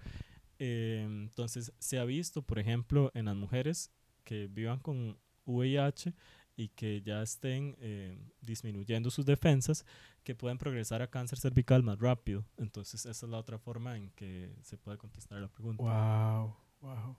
Eh, entonces se ha visto, por ejemplo, en las mujeres que vivan con VIH y que ya estén eh, disminuyendo sus defensas, que pueden progresar a cáncer cervical más rápido. Entonces esa es la otra forma en que se puede contestar la pregunta. Wow, wow.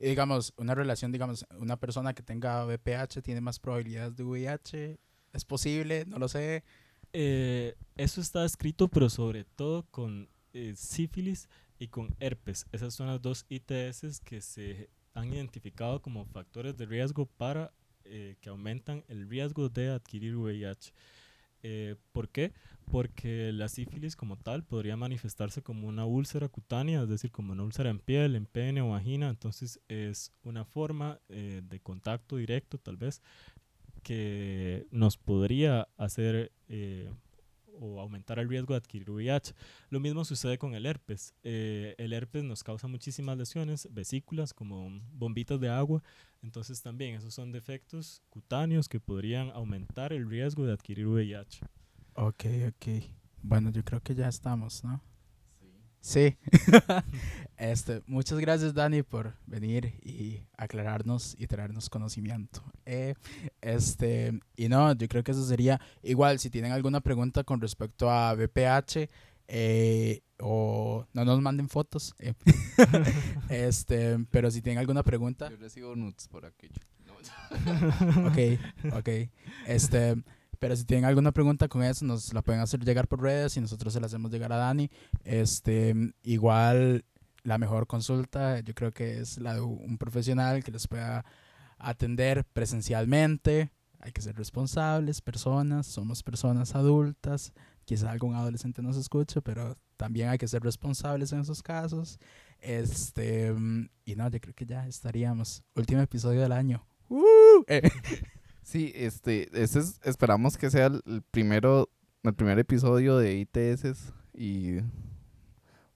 Y digamos, una relación, digamos, una persona que tenga VPH tiene más probabilidades de VIH. ¿Es posible? No lo sé. Eh, eso está escrito, pero sobre todo con eh, sífilis y con herpes. Esas son las dos ITS que se han identificado como factores de riesgo para eh, que aumentan el riesgo de adquirir VIH. Eh, ¿Por qué? Porque la sífilis como tal podría manifestarse como una úlcera cutánea, es decir, como una úlcera en piel, en pene o vagina. Entonces es una forma eh, de contacto directo tal vez que nos podría hacer o aumentar el riesgo de adquirir VIH. Lo mismo sucede con el herpes. Eh, el herpes nos causa muchísimas lesiones, vesículas como bombitas de agua. Entonces también esos son defectos cutáneos que podrían aumentar el riesgo de adquirir VIH. Ok, ok. Bueno, yo creo que ya estamos, ¿no? Sí. este, muchas gracias, Dani, por venir y aclararnos y traernos conocimiento. Eh, este, y no, yo creo que eso sería igual. Si tienen alguna pregunta con respecto a BPH, eh, o no nos manden fotos. eh. este, pero si tienen alguna pregunta, Yo recibo nudes por aquello. No, ok, ok. Este, pero si tienen alguna pregunta con eso, nos la pueden hacer llegar por redes y nosotros se la hacemos llegar a Dani. Este, igual la mejor consulta, yo creo que es la de un profesional que les pueda atender presencialmente. Hay que ser responsables, personas, somos personas adultas. Quizá algún adolescente nos escuche, pero también hay que ser responsables en esos casos. Este, y no, yo creo que ya estaríamos. Último episodio del año. ¡Uh! Eh, Sí, este, ese es, esperamos que sea el primero, el primer episodio de ITS y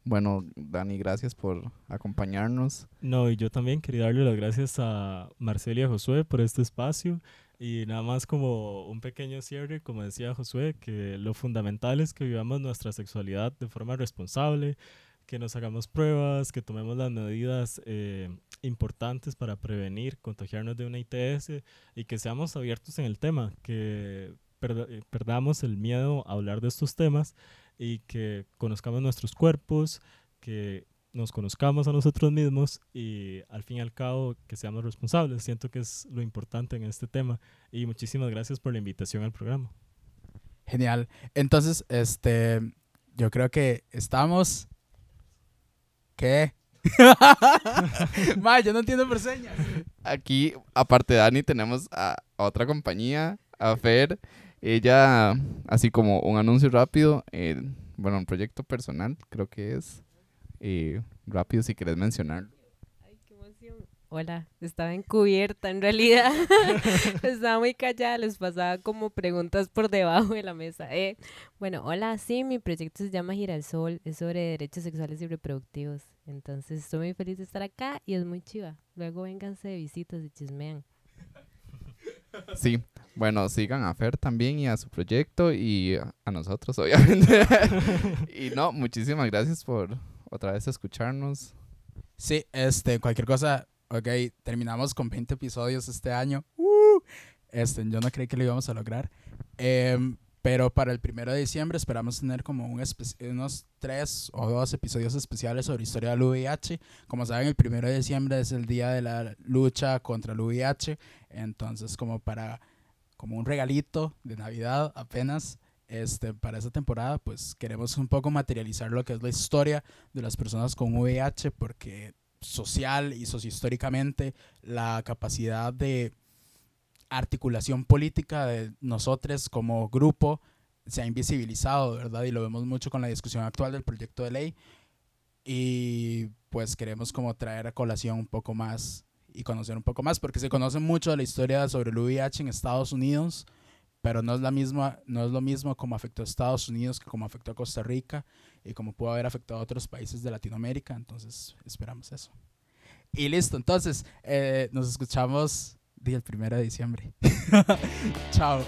bueno, Dani, gracias por acompañarnos. No, y yo también quería darle las gracias a Marcelia y a Josué por este espacio. Y nada más como un pequeño cierre, como decía Josué, que lo fundamental es que vivamos nuestra sexualidad de forma responsable, que nos hagamos pruebas, que tomemos las medidas eh, importantes para prevenir contagiarnos de una ITS y que seamos abiertos en el tema, que eh, perdamos el miedo a hablar de estos temas y que conozcamos nuestros cuerpos, que nos conozcamos a nosotros mismos y al fin y al cabo que seamos responsables. Siento que es lo importante en este tema y muchísimas gracias por la invitación al programa. Genial. Entonces, este, yo creo que estamos. ¿Qué? Ma, yo no entiendo por señas. Aquí, aparte de Dani, tenemos a, a otra compañía, a Fer. Ella, así como un anuncio rápido, eh, bueno, un proyecto personal, creo que es. eh, rápido, si querés mencionar. Hola, estaba encubierta en realidad. estaba muy callada, les pasaba como preguntas por debajo de la mesa. Eh, bueno, hola, sí, mi proyecto se llama Girasol, es sobre derechos sexuales y reproductivos. Entonces estoy muy feliz de estar acá y es muy chiva. Luego vénganse de visitas y chismean. Sí, bueno, sigan a Fer también y a su proyecto y a nosotros, obviamente. y no, muchísimas gracias por otra vez escucharnos. Sí, este, cualquier cosa, ok, terminamos con 20 episodios este año. Uh, este, yo no creí que lo íbamos a lograr. Em, pero para el primero de diciembre esperamos tener como un unos tres o dos episodios especiales sobre historia del VIH. Como saben, el primero de diciembre es el día de la lucha contra el VIH. Entonces, como para, como un regalito de Navidad apenas, este, para esta temporada, pues queremos un poco materializar lo que es la historia de las personas con VIH, porque social y sociohistóricamente la capacidad de articulación política de nosotros como grupo se ha invisibilizado, ¿verdad? Y lo vemos mucho con la discusión actual del proyecto de ley. Y pues queremos como traer a colación un poco más y conocer un poco más, porque se conoce mucho de la historia sobre el VIH en Estados Unidos, pero no es, la misma, no es lo mismo como afectó a Estados Unidos que como afectó a Costa Rica y como pudo haber afectado a otros países de Latinoamérica. Entonces, esperamos eso. Y listo, entonces, eh, nos escuchamos el primero de diciembre. Chao.